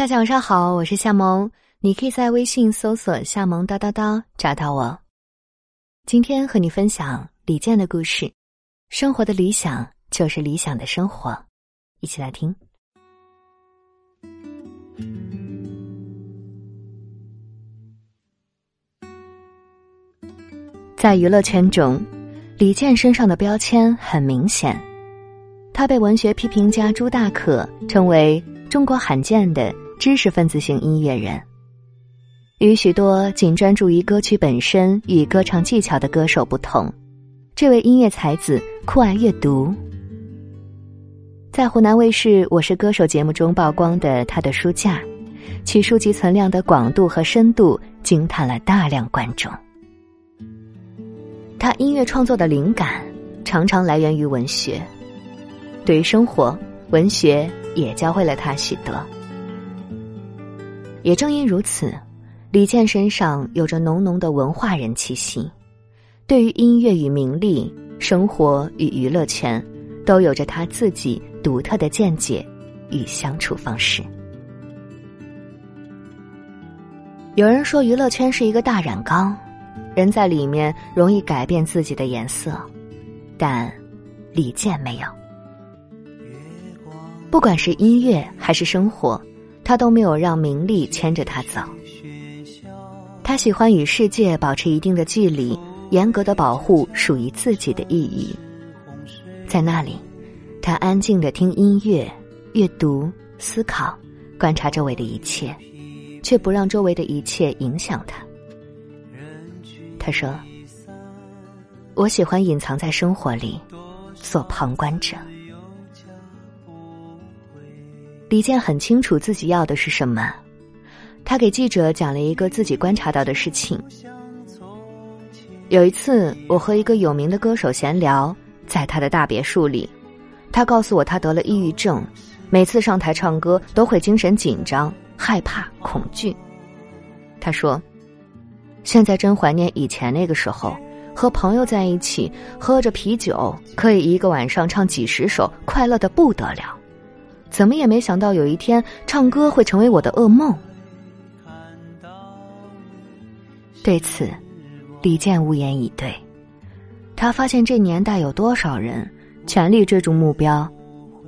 大家晚上好，我是夏萌，你可以在微信搜索“夏萌叨叨叨”找到我。今天和你分享李健的故事，生活的理想就是理想的生活，一起来听。在娱乐圈中，李健身上的标签很明显，他被文学批评家朱大可称为中国罕见的。知识分子型音乐人，与许多仅专注于歌曲本身与歌唱技巧的歌手不同，这位音乐才子酷爱阅读。在湖南卫视《我是歌手》节目中曝光的他的书架，其书籍存量的广度和深度惊叹了大量观众。他音乐创作的灵感常常来源于文学，对于生活，文学也教会了他许多。也正因如此，李健身上有着浓浓的文化人气息，对于音乐与名利、生活与娱乐圈，都有着他自己独特的见解与相处方式。有人说娱乐圈是一个大染缸，人在里面容易改变自己的颜色，但李健没有。不管是音乐还是生活。他都没有让名利牵着他走。他喜欢与世界保持一定的距离，严格的保护属于自己的意义。在那里，他安静的听音乐、阅读、思考，观察周围的一切，却不让周围的一切影响他。他说：“我喜欢隐藏在生活里，做旁观者。”李健很清楚自己要的是什么，他给记者讲了一个自己观察到的事情。有一次，我和一个有名的歌手闲聊，在他的大别墅里，他告诉我他得了抑郁症，每次上台唱歌都会精神紧张、害怕、恐惧。他说：“现在真怀念以前那个时候，和朋友在一起，喝着啤酒，可以一个晚上唱几十首，快乐的不得了。”怎么也没想到有一天唱歌会成为我的噩梦。对此，李健无言以对。他发现这年代有多少人全力追逐目标，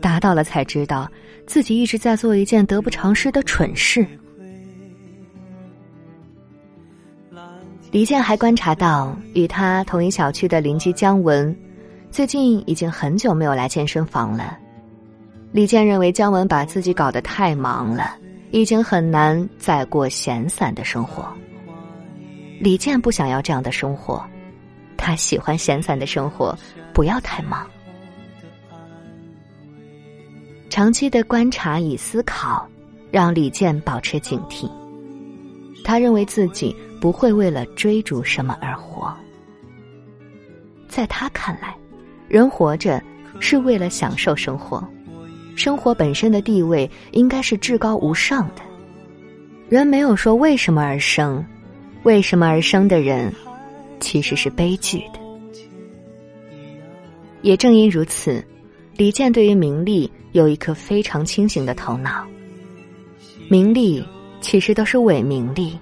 达到了才知道自己一直在做一件得不偿失的蠢事。李健还观察到，与他同一小区的邻居姜文，最近已经很久没有来健身房了。李健认为姜文把自己搞得太忙了，已经很难再过闲散的生活。李健不想要这样的生活，他喜欢闲散的生活，不要太忙。长期的观察与思考，让李健保持警惕。他认为自己不会为了追逐什么而活。在他看来，人活着是为了享受生活。生活本身的地位应该是至高无上的。人没有说为什么而生，为什么而生的人，其实是悲剧的。也正因如此，李健对于名利有一颗非常清醒的头脑。名利其实都是伪名利，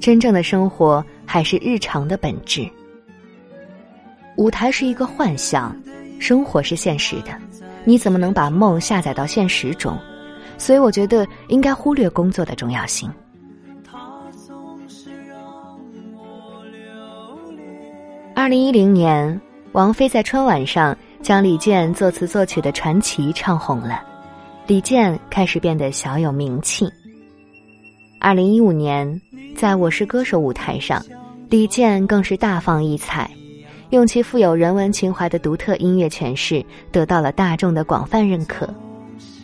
真正的生活还是日常的本质。舞台是一个幻象，生活是现实的。你怎么能把梦下载到现实中？所以我觉得应该忽略工作的重要性。二零一零年，王菲在春晚上将李健作词作曲的《传奇》唱红了，李健开始变得小有名气。二零一五年，在我是歌手舞台上，李健更是大放异彩。用其富有人文情怀的独特音乐诠释，得到了大众的广泛认可。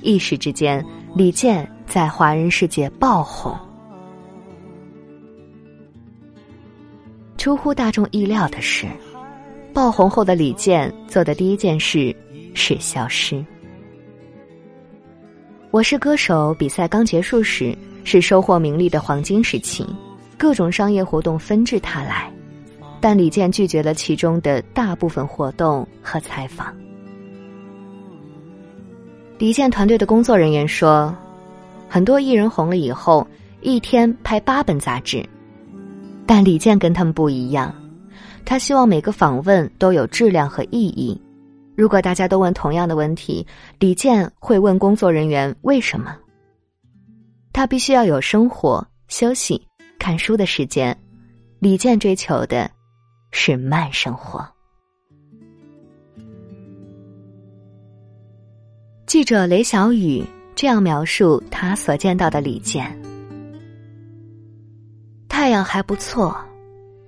一时之间，李健在华人世界爆红。出乎大众意料的是，爆红后的李健做的第一件事是消失。我是歌手比赛刚结束时，是收获名利的黄金时期，各种商业活动纷至沓来。但李健拒绝了其中的大部分活动和采访。李健团队的工作人员说：“很多艺人红了以后，一天拍八本杂志。但李健跟他们不一样，他希望每个访问都有质量和意义。如果大家都问同样的问题，李健会问工作人员为什么。他必须要有生活、休息、看书的时间。李健追求的是慢生活。记者雷小雨这样描述他所见到的李健：太阳还不错，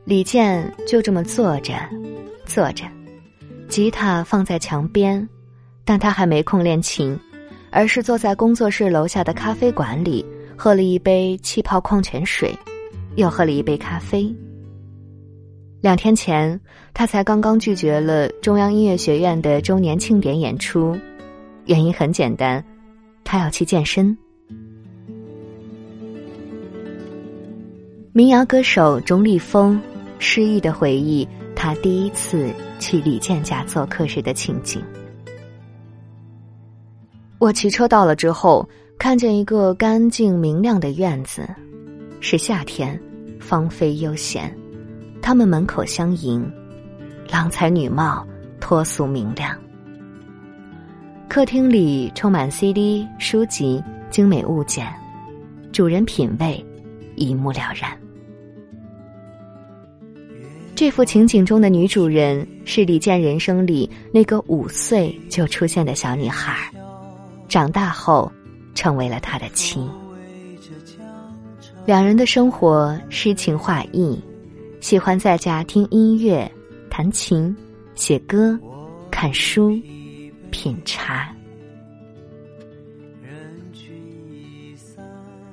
李健就这么坐着，坐着，吉他放在墙边，但他还没空练琴，而是坐在工作室楼下的咖啡馆里。喝了一杯气泡矿泉水，又喝了一杯咖啡。两天前，他才刚刚拒绝了中央音乐学院的周年庆典演出，原因很简单，他要去健身。民谣歌手钟立风诗意的回忆他第一次去李健家做客时的情景。我骑车到了之后。看见一个干净明亮的院子，是夏天，芳菲悠闲。他们门口相迎，郎才女貌，脱俗明亮。客厅里充满 CD、书籍、精美物件，主人品味一目了然。这幅情景中的女主人是李健人生里那个五岁就出现的小女孩，长大后。成为了他的妻。两人的生活诗情画意，喜欢在家听音乐、弹琴、写歌、看书、品茶。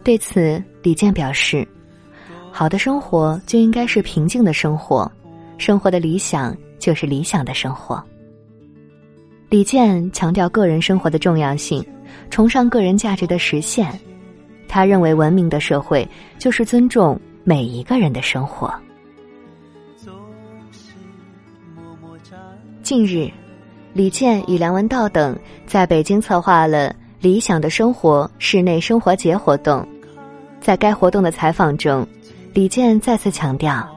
对此，李健表示：“好的生活就应该是平静的生活，生活的理想就是理想的生活。”李健强调个人生活的重要性。崇尚个人价值的实现，他认为文明的社会就是尊重每一个人的生活。近日，李健与梁文道等在北京策划了“理想的生活”室内生活节活动。在该活动的采访中，李健再次强调，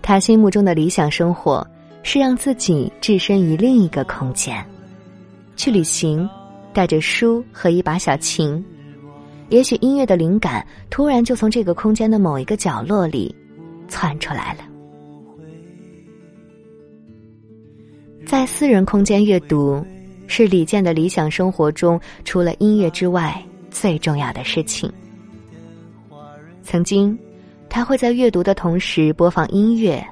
他心目中的理想生活是让自己置身于另一个空间，去旅行。带着书和一把小琴，也许音乐的灵感突然就从这个空间的某一个角落里窜出来了。在私人空间阅读，是李健的理想生活中除了音乐之外最重要的事情。曾经，他会在阅读的同时播放音乐，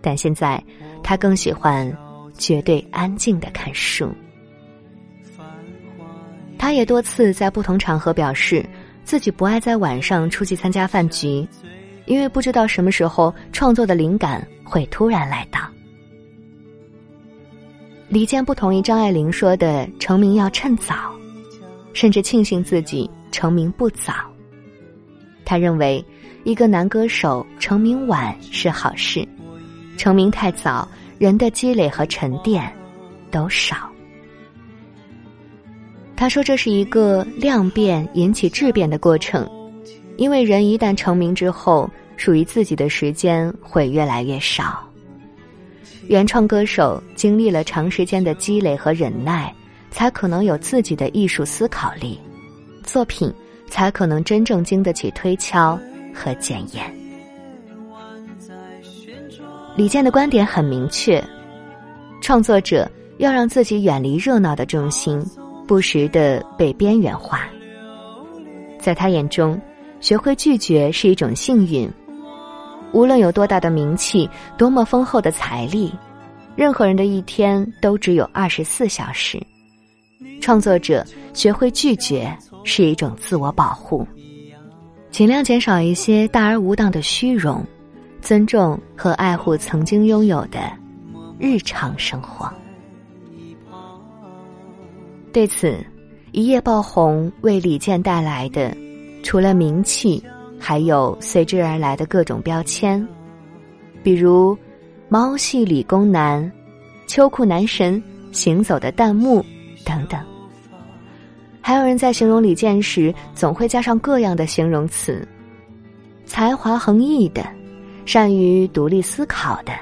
但现在，他更喜欢绝对安静的看书。他也多次在不同场合表示，自己不爱在晚上出去参加饭局，因为不知道什么时候创作的灵感会突然来到。李健不同意张爱玲说的成名要趁早，甚至庆幸自己成名不早。他认为，一个男歌手成名晚是好事，成名太早，人的积累和沉淀都少。他说：“这是一个量变引起质变的过程，因为人一旦成名之后，属于自己的时间会越来越少。原创歌手经历了长时间的积累和忍耐，才可能有自己的艺术思考力，作品才可能真正经得起推敲和检验。”李健的观点很明确：创作者要让自己远离热闹的中心。不时的被边缘化，在他眼中，学会拒绝是一种幸运。无论有多大的名气，多么丰厚的财力，任何人的一天都只有二十四小时。创作者学会拒绝是一种自我保护，尽量减少一些大而无当的虚荣，尊重和爱护曾经拥有的日常生活。对此，一夜爆红为李健带来的，除了名气，还有随之而来的各种标签，比如“猫系理工男”“秋裤男神”“行走的弹幕”等等。还有人在形容李健时，总会加上各样的形容词：才华横溢的，善于独立思考的，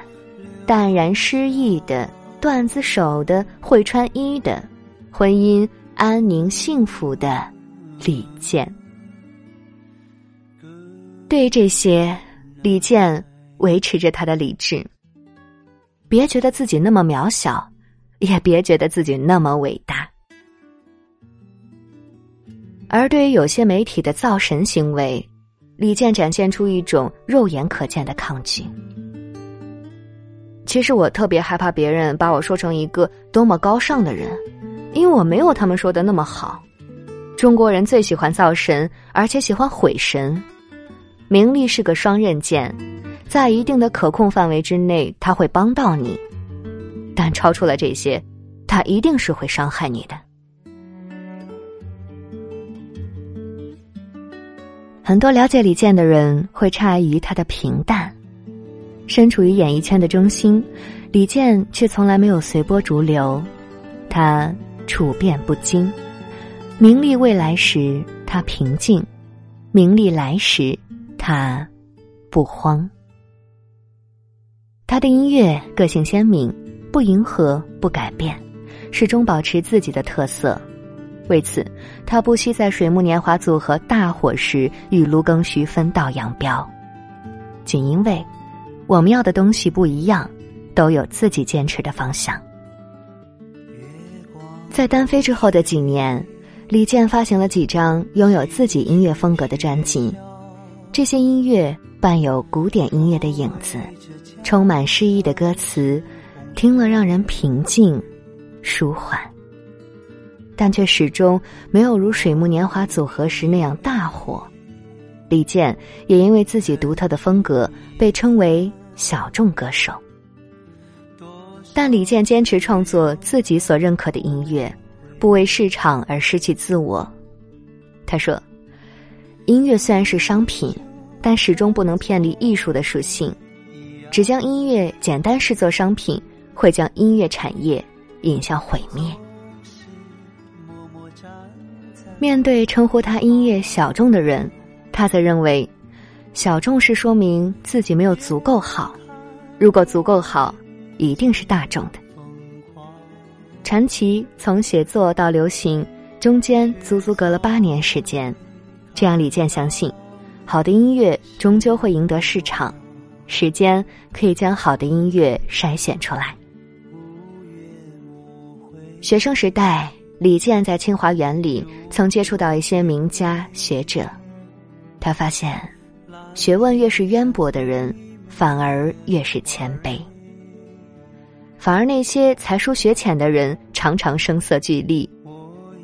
淡然诗意的，段子手的，会穿衣的，婚姻安宁幸福的李健。对于这些，李健维持着他的理智。别觉得自己那么渺小，也别觉得自己那么伟大。而对于有些媒体的造神行为，李健展现出一种肉眼可见的抗拒。其实我特别害怕别人把我说成一个多么高尚的人，因为我没有他们说的那么好。中国人最喜欢造神，而且喜欢毁神。名利是个双刃剑，在一定的可控范围之内，他会帮到你；但超出了这些，他一定是会伤害你的。很多了解李健的人会诧异于他的平淡，身处于演艺圈的中心，李健却从来没有随波逐流，他处变不惊。名利未来时，他平静；名利来时，他不慌，他的音乐个性鲜明，不迎合，不改变，始终保持自己的特色。为此，他不惜在水木年华组合大火时与卢庚戌分道扬镳。仅因为我们要的东西不一样，都有自己坚持的方向。在单飞之后的几年，李健发行了几张拥有自己音乐风格的专辑。这些音乐伴有古典音乐的影子，充满诗意的歌词，听了让人平静、舒缓，但却始终没有如水木年华组合时那样大火。李健也因为自己独特的风格被称为小众歌手，但李健坚持创作自己所认可的音乐，不为市场而失去自我。他说：“音乐虽然是商品。”但始终不能偏离艺术的属性，只将音乐简单视作商品，会将音乐产业引向毁灭。面对称呼他音乐小众的人，他则认为，小众是说明自己没有足够好，如果足够好，一定是大众的。传奇从写作到流行，中间足足隔了八年时间，这样李健相信。好的音乐终究会赢得市场，时间可以将好的音乐筛选出来。学生时代，李健在清华园里曾接触到一些名家学者，他发现，学问越是渊博的人，反而越是谦卑，反而那些才疏学浅的人常常声色俱厉，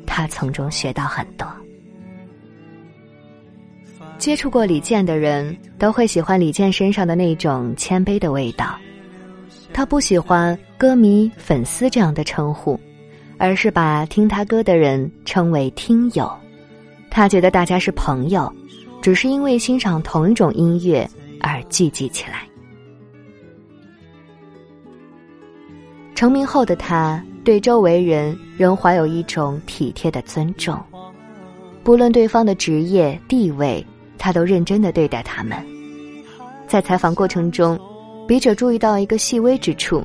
他从中学到很多。接触过李健的人都会喜欢李健身上的那种谦卑的味道。他不喜欢歌迷、粉丝这样的称呼，而是把听他歌的人称为听友。他觉得大家是朋友，只是因为欣赏同一种音乐而聚集起来。成名后的他，对周围人仍怀有一种体贴的尊重，不论对方的职业地位。他都认真的对待他们，在采访过程中，笔者注意到一个细微之处：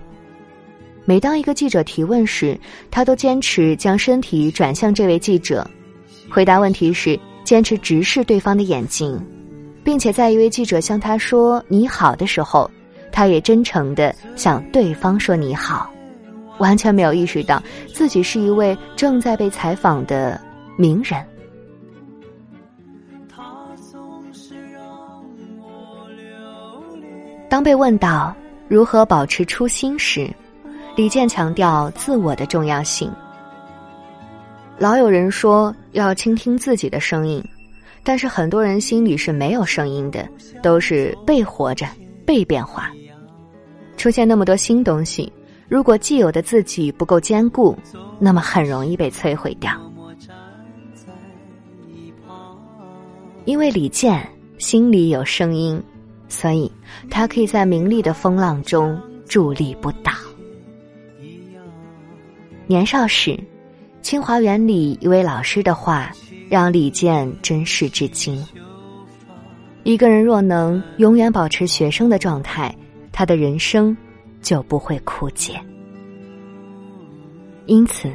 每当一个记者提问时，他都坚持将身体转向这位记者，回答问题时坚持直视对方的眼睛，并且在一位记者向他说“你好”的时候，他也真诚的向对方说“你好”，完全没有意识到自己是一位正在被采访的名人。当被问到如何保持初心时，李健强调自我的重要性。老有人说要倾听自己的声音，但是很多人心里是没有声音的，都是被活着、被变化。出现那么多新东西，如果既有的自己不够坚固，那么很容易被摧毁掉。因为李健心里有声音。所以，他可以在名利的风浪中伫立不倒。年少时，清华园里一位老师的话，让李健珍视至今。一个人若能永远保持学生的状态，他的人生就不会枯竭。因此，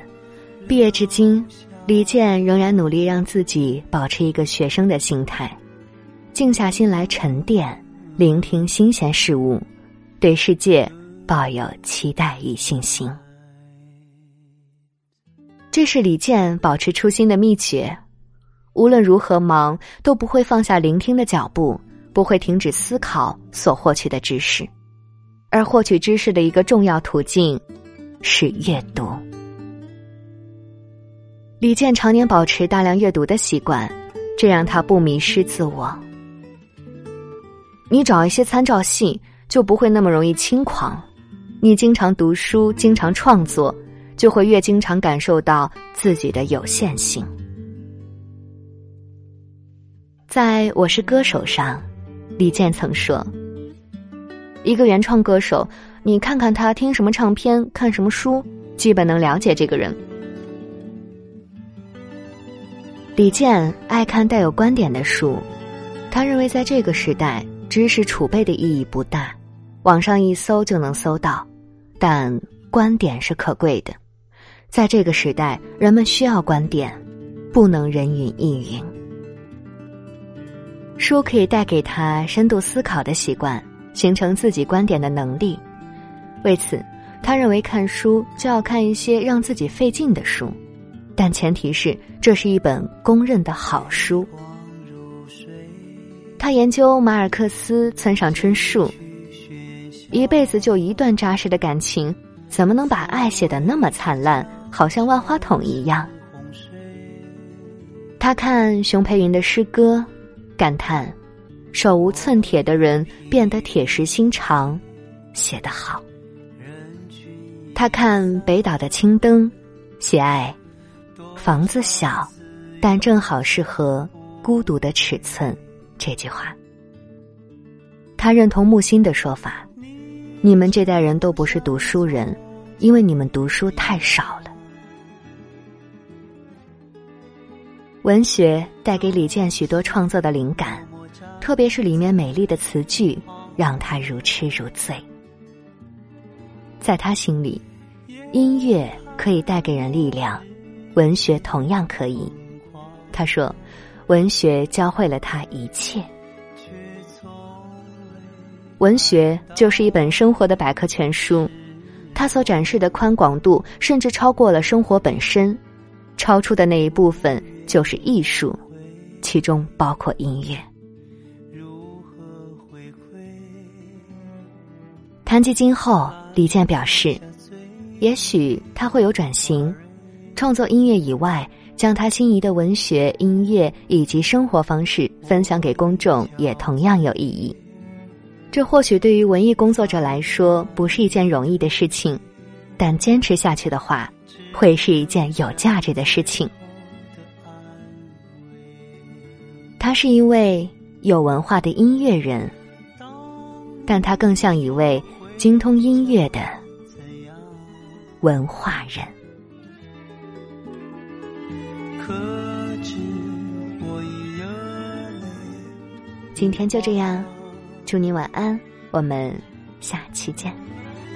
毕业至今，李健仍然努力让自己保持一个学生的心态，静下心来沉淀，聆听新鲜事物，对世界抱有期待与信心。这是李健保持初心的秘诀，无论如何忙，都不会放下聆听的脚步，不会停止思考所获取的知识。而获取知识的一个重要途径是阅读。李健常年保持大量阅读的习惯，这让他不迷失自我。你找一些参照系，就不会那么容易轻狂。你经常读书，经常创作。就会越经常感受到自己的有限性。在我是歌手上，李健曾说：“一个原创歌手，你看看他听什么唱片，看什么书，基本能了解这个人。”李健爱看带有观点的书，他认为在这个时代，知识储备的意义不大，网上一搜就能搜到，但观点是可贵的。在这个时代，人们需要观点，不能人云亦云。书可以带给他深度思考的习惯，形成自己观点的能力。为此，他认为看书就要看一些让自己费劲的书，但前提是这是一本公认的好书。他研究马尔克斯、村上春树，一辈子就一段扎实的感情，怎么能把爱写得那么灿烂？好像万花筒一样。他看熊培云的诗歌，感叹：手无寸铁的人变得铁石心肠，写得好。他看北岛的青灯，喜爱房子小，但正好适合孤独的尺寸。这句话，他认同木心的说法：你们这代人都不是读书人，因为你们读书太少了。文学带给李健许多创作的灵感，特别是里面美丽的词句，让他如痴如醉。在他心里，音乐可以带给人力量，文学同样可以。他说，文学教会了他一切。文学就是一本生活的百科全书，它所展示的宽广度甚至超过了生活本身，超出的那一部分。就是艺术，其中包括音乐。谈及今后，李健表示，也许他会有转型，创作音乐以外，将他心仪的文学、音乐以及生活方式分享给公众，也同样有意义。这或许对于文艺工作者来说不是一件容易的事情，但坚持下去的话，会是一件有价值的事情。他是一位有文化的音乐人，但他更像一位精通音乐的文化人。今天就这样，祝你晚安，我们下期见。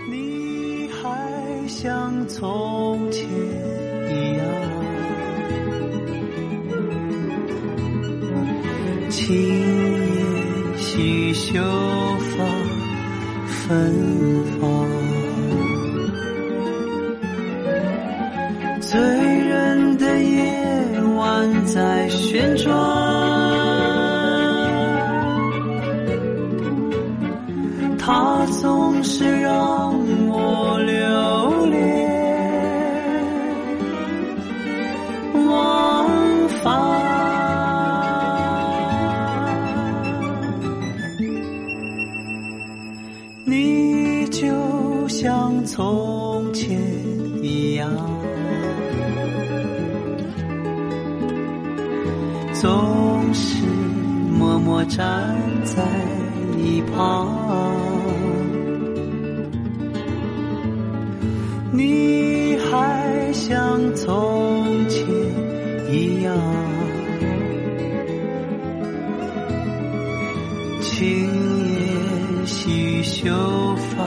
你还像从前一样。青叶细绣发芬芳，你就像从前一样，总是默默站在一旁。你还像从。细绣发